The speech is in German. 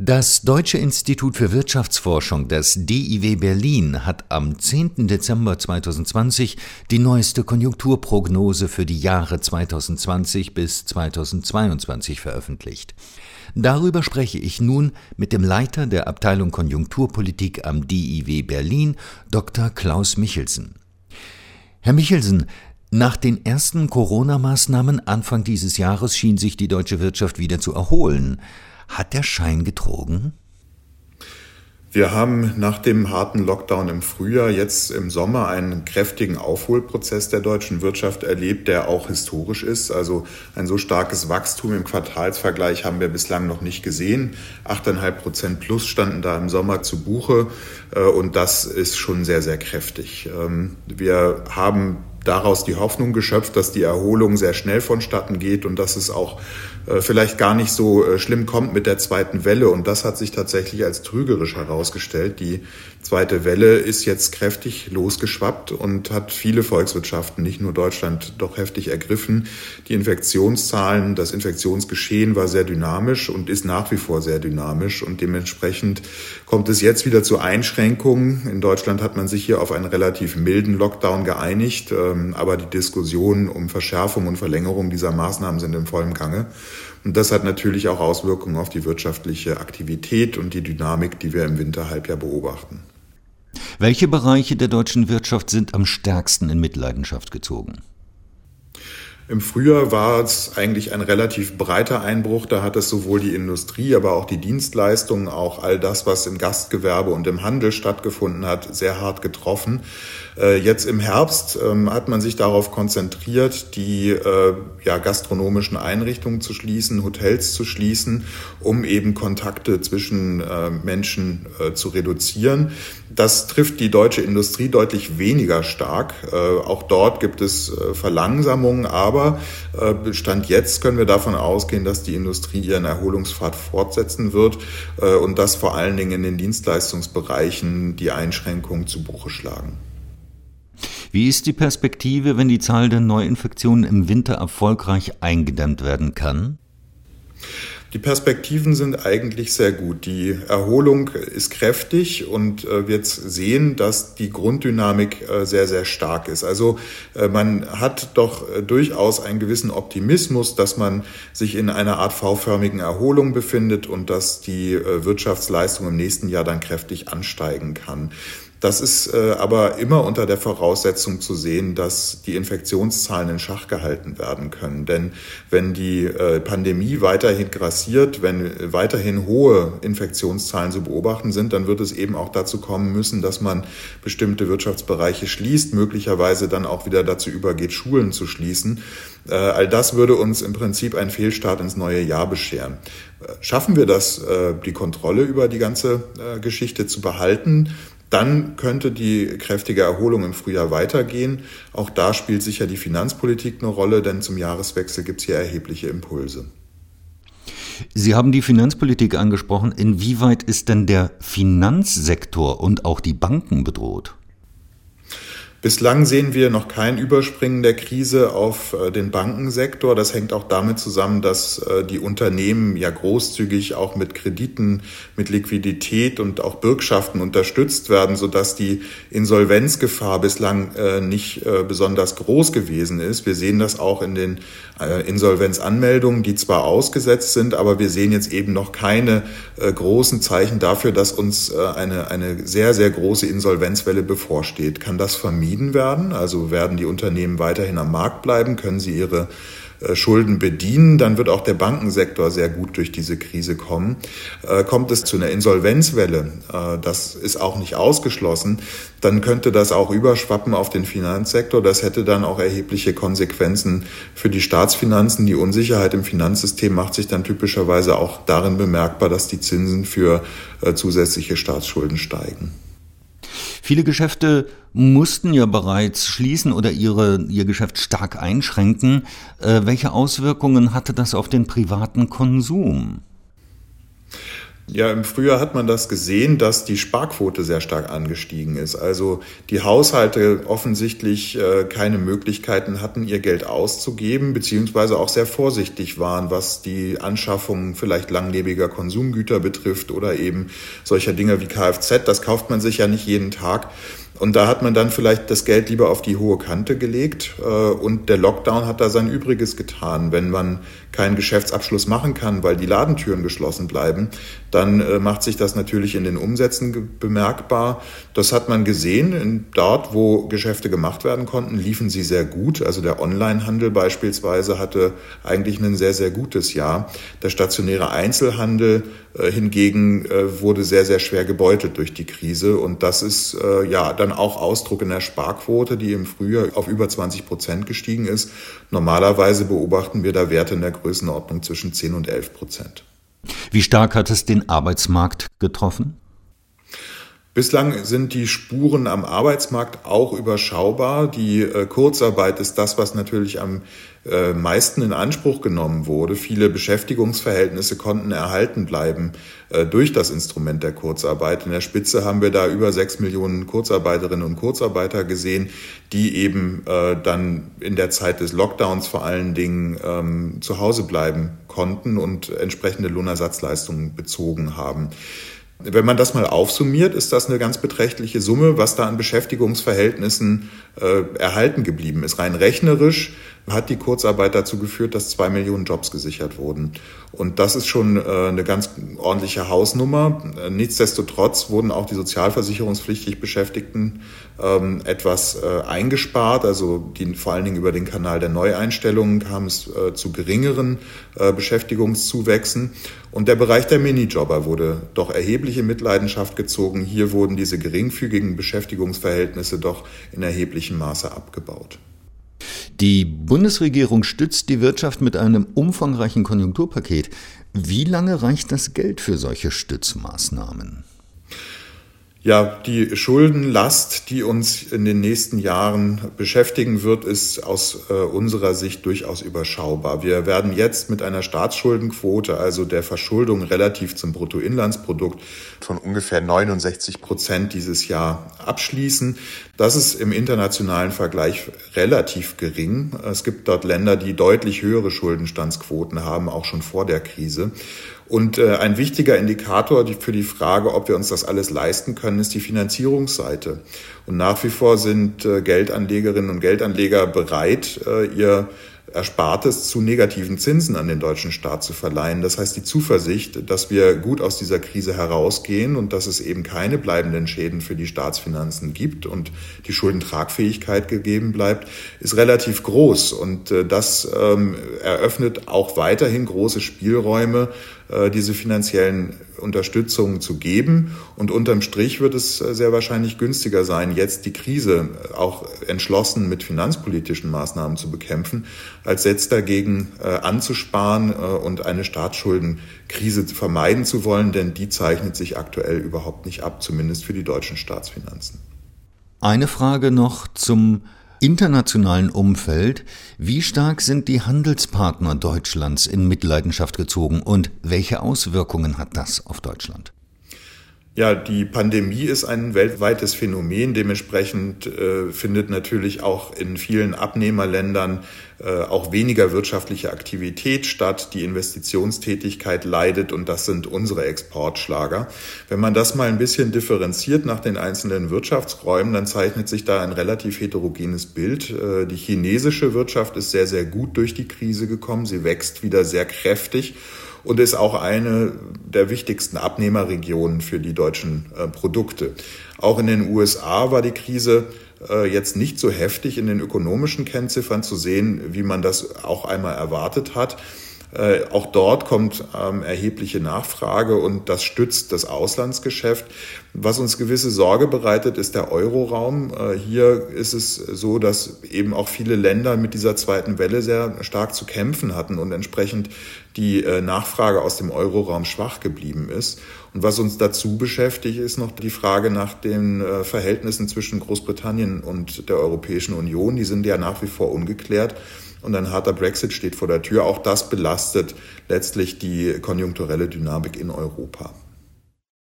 Das Deutsche Institut für Wirtschaftsforschung, das DIW Berlin, hat am 10. Dezember 2020 die neueste Konjunkturprognose für die Jahre 2020 bis 2022 veröffentlicht. Darüber spreche ich nun mit dem Leiter der Abteilung Konjunkturpolitik am DIW Berlin, Dr. Klaus Michelsen. Herr Michelsen, nach den ersten Corona-Maßnahmen Anfang dieses Jahres schien sich die deutsche Wirtschaft wieder zu erholen. Hat der Schein getrogen? Wir haben nach dem harten Lockdown im Frühjahr jetzt im Sommer einen kräftigen Aufholprozess der deutschen Wirtschaft erlebt, der auch historisch ist. Also ein so starkes Wachstum im Quartalsvergleich haben wir bislang noch nicht gesehen. 8,5 Prozent plus standen da im Sommer zu Buche äh, und das ist schon sehr, sehr kräftig. Ähm, wir haben daraus die Hoffnung geschöpft, dass die Erholung sehr schnell vonstatten geht und dass es auch äh, vielleicht gar nicht so äh, schlimm kommt mit der zweiten Welle. Und das hat sich tatsächlich als trügerisch herausgestellt. Die zweite Welle ist jetzt kräftig losgeschwappt und hat viele Volkswirtschaften, nicht nur Deutschland, doch heftig ergriffen. Die Infektionszahlen, das Infektionsgeschehen war sehr dynamisch und ist nach wie vor sehr dynamisch. Und dementsprechend kommt es jetzt wieder zu Einschränkungen. In Deutschland hat man sich hier auf einen relativ milden Lockdown geeinigt. Ähm, aber die Diskussionen um Verschärfung und Verlängerung dieser Maßnahmen sind im vollen Gange. Und das hat natürlich auch Auswirkungen auf die wirtschaftliche Aktivität und die Dynamik, die wir im Winterhalbjahr beobachten. Welche Bereiche der deutschen Wirtschaft sind am stärksten in Mitleidenschaft gezogen? Im Frühjahr war es eigentlich ein relativ breiter Einbruch. Da hat es sowohl die Industrie, aber auch die Dienstleistungen, auch all das, was im Gastgewerbe und im Handel stattgefunden hat, sehr hart getroffen. Äh, jetzt im Herbst ähm, hat man sich darauf konzentriert, die äh, ja, gastronomischen Einrichtungen zu schließen, Hotels zu schließen, um eben Kontakte zwischen äh, Menschen zu reduzieren. Das trifft die deutsche Industrie deutlich weniger stark. Auch dort gibt es Verlangsamungen, aber Stand jetzt können wir davon ausgehen, dass die Industrie ihren Erholungspfad fortsetzen wird und dass vor allen Dingen in den Dienstleistungsbereichen die Einschränkungen zu Buche schlagen. Wie ist die Perspektive, wenn die Zahl der Neuinfektionen im Winter erfolgreich eingedämmt werden kann? Die Perspektiven sind eigentlich sehr gut. Die Erholung ist kräftig und äh, wir sehen, dass die Grunddynamik äh, sehr, sehr stark ist. Also äh, man hat doch durchaus einen gewissen Optimismus, dass man sich in einer Art V-förmigen Erholung befindet und dass die Wirtschaftsleistung im nächsten Jahr dann kräftig ansteigen kann. Das ist äh, aber immer unter der Voraussetzung zu sehen, dass die Infektionszahlen in Schach gehalten werden können. Denn wenn die äh, Pandemie weiterhin grassiert, wenn weiterhin hohe Infektionszahlen zu beobachten sind, dann wird es eben auch dazu kommen müssen, dass man bestimmte Wirtschaftsbereiche schließt, möglicherweise dann auch wieder dazu übergeht, Schulen zu schließen. Äh, all das würde uns im Prinzip einen Fehlstart ins neue Jahr bescheren. Schaffen wir das, die Kontrolle über die ganze Geschichte zu behalten? Dann könnte die kräftige Erholung im Frühjahr weitergehen. Auch da spielt sicher die Finanzpolitik eine Rolle, denn zum Jahreswechsel gibt es hier erhebliche Impulse. Sie haben die Finanzpolitik angesprochen. Inwieweit ist denn der Finanzsektor und auch die Banken bedroht? Bislang sehen wir noch kein Überspringen der Krise auf äh, den Bankensektor. Das hängt auch damit zusammen, dass äh, die Unternehmen ja großzügig auch mit Krediten, mit Liquidität und auch Bürgschaften unterstützt werden, sodass die Insolvenzgefahr bislang äh, nicht besonders groß gewesen ist. Wir sehen das auch in den Insolvenzanmeldungen, die zwar ausgesetzt sind, aber wir sehen jetzt eben noch keine großen Zeichen dafür, dass uns eine, eine sehr, sehr große Insolvenzwelle bevorsteht. Kann das vermieden? Vermieden werden? Also werden die Unternehmen weiterhin am Markt bleiben? Können sie ihre äh, Schulden bedienen, dann wird auch der Bankensektor sehr gut durch diese Krise kommen. Äh, kommt es zu einer Insolvenzwelle, äh, das ist auch nicht ausgeschlossen, dann könnte das auch überschwappen auf den Finanzsektor. Das hätte dann auch erhebliche Konsequenzen für die Staatsfinanzen. Die Unsicherheit im Finanzsystem macht sich dann typischerweise auch darin bemerkbar, dass die Zinsen für zusätzliche Staatsschulden steigen. Viele Geschäfte mussten ja bereits schließen oder ihre, ihr Geschäft stark einschränken. Äh, welche Auswirkungen hatte das auf den privaten Konsum? Ja, im Frühjahr hat man das gesehen, dass die Sparquote sehr stark angestiegen ist. Also die Haushalte offensichtlich äh, keine Möglichkeiten hatten, ihr Geld auszugeben, beziehungsweise auch sehr vorsichtig waren, was die Anschaffung vielleicht langlebiger Konsumgüter betrifft oder eben solcher Dinge wie Kfz. Das kauft man sich ja nicht jeden Tag. Und da hat man dann vielleicht das Geld lieber auf die hohe Kante gelegt äh, und der Lockdown hat da sein Übriges getan. Wenn man keinen Geschäftsabschluss machen kann, weil die Ladentüren geschlossen bleiben, dann äh, macht sich das natürlich in den Umsätzen bemerkbar. Das hat man gesehen. Dort, wo Geschäfte gemacht werden konnten, liefen sie sehr gut. Also der Onlinehandel beispielsweise hatte eigentlich ein sehr, sehr gutes Jahr. Der stationäre Einzelhandel äh, hingegen wurde sehr, sehr schwer gebeutelt durch die Krise. Und das ist ja dann auch Ausdruck in der Sparquote, die im Frühjahr auf über 20 Prozent gestiegen ist. Normalerweise beobachten wir da Werte in der Größenordnung zwischen 10 und 11 Prozent. Wie stark hat es den Arbeitsmarkt getroffen? Bislang sind die Spuren am Arbeitsmarkt auch überschaubar. Die äh, Kurzarbeit ist das, was natürlich am äh, meisten in Anspruch genommen wurde. Viele Beschäftigungsverhältnisse konnten erhalten bleiben äh, durch das Instrument der Kurzarbeit. In der Spitze haben wir da über sechs Millionen Kurzarbeiterinnen und Kurzarbeiter gesehen, die eben dann in der Zeit des Lockdowns vor allen Dingen ähm, zu Hause bleiben konnten und entsprechende Lohnersatzleistungen bezogen haben. Wenn man das mal aufsummiert, ist das eine ganz beträchtliche Summe, was da an Beschäftigungsverhältnissen äh, erhalten geblieben ist. Rein rechnerisch hat die Kurzarbeit dazu geführt, dass zwei Millionen Jobs gesichert wurden. Und das ist schon äh, eine ganz ordentliche Hausnummer. Nichtsdestotrotz wurden auch die sozialversicherungspflichtig Beschäftigten ähm, etwas äh, eingespart. Also die, vor allen Dingen über den Kanal der Neueinstellungen kam es äh, zu geringeren Beschäftigungszuwächsen. Und der Bereich der Minijobber wurde doch erhebliche Mitleidenschaft gezogen. Hier wurden diese geringfügigen Beschäftigungsverhältnisse doch in erheblichem Maße abgebaut. Die Bundesregierung stützt die Wirtschaft mit einem umfangreichen Konjunkturpaket. Wie lange reicht das Geld für solche Stützmaßnahmen? Ja, die Schuldenlast, die uns in den nächsten Jahren beschäftigen wird, ist aus äh, unserer Sicht durchaus überschaubar. Wir werden jetzt mit einer Staatsschuldenquote, also der Verschuldung relativ zum Bruttoinlandsprodukt von ungefähr 69 Prozent dieses Jahr abschließen. Das ist im internationalen Vergleich relativ gering. Es gibt dort Länder, die deutlich höhere Schuldenstandsquoten haben, auch schon vor der Krise. Und äh, ein wichtiger Indikator für die Frage, ob wir uns das alles leisten können, ist die Finanzierungsseite. Und nach wie vor sind äh, Geldanlegerinnen und Geldanleger bereit, äh, ihr Erspartes zu negativen Zinsen an den deutschen Staat zu verleihen. Das heißt, die Zuversicht, dass wir gut aus dieser Krise herausgehen und dass es eben keine bleibenden Schäden für die Staatsfinanzen gibt und die Schuldentragfähigkeit gegeben bleibt, ist relativ groß. Und das ähm, eröffnet auch weiterhin große Spielräume, diese finanziellen Unterstützungen zu geben. Und unterm Strich wird es äh, sehr wahrscheinlich günstiger sein, jetzt die Krise auch entschlossen mit finanzpolitischen Maßnahmen zu bekämpfen, als jetzt dagegen äh, anzusparen und eine Staatsschuldenkrise vermeiden zu wollen, denn die zeichnet sich aktuell überhaupt nicht ab, zumindest für die deutschen Staatsfinanzen. Eine Frage noch zum internationalen Umfeld, wie stark sind die Handelspartner Deutschlands in Mitleidenschaft gezogen und welche Auswirkungen hat das auf Deutschland? Ja, die Pandemie ist ein weltweites Phänomen. Dementsprechend äh, findet natürlich auch in vielen Abnehmerländern äh, auch weniger wirtschaftliche Aktivität statt. Die Investitionstätigkeit leidet und das sind unsere Exportschlager. Wenn man das mal ein bisschen differenziert nach den einzelnen Wirtschaftsräumen, dann zeichnet sich da ein relativ heterogenes Bild. Äh, die chinesische Wirtschaft ist sehr, sehr gut durch die Krise gekommen. Sie wächst wieder sehr kräftig und ist auch eine der wichtigsten Abnehmerregionen für die deutschen äh, Produkte. Auch in den USA war die Krise äh, jetzt nicht so heftig in den ökonomischen Kennziffern zu sehen, wie man das auch einmal erwartet hat. Äh, auch dort kommt ähm, erhebliche Nachfrage und das stützt das Auslandsgeschäft. Was uns gewisse Sorge bereitet, ist der Euroraum. Äh, hier ist es so, dass eben auch viele Länder mit dieser zweiten Welle sehr stark zu kämpfen hatten und entsprechend die äh, Nachfrage aus dem Euroraum schwach geblieben ist. Und was uns dazu beschäftigt, ist noch die Frage nach den äh, Verhältnissen zwischen Großbritannien und der Europäischen Union. Die sind ja nach wie vor ungeklärt und ein harter Brexit steht vor der Tür. Auch das belastet letztlich die konjunkturelle Dynamik in Europa.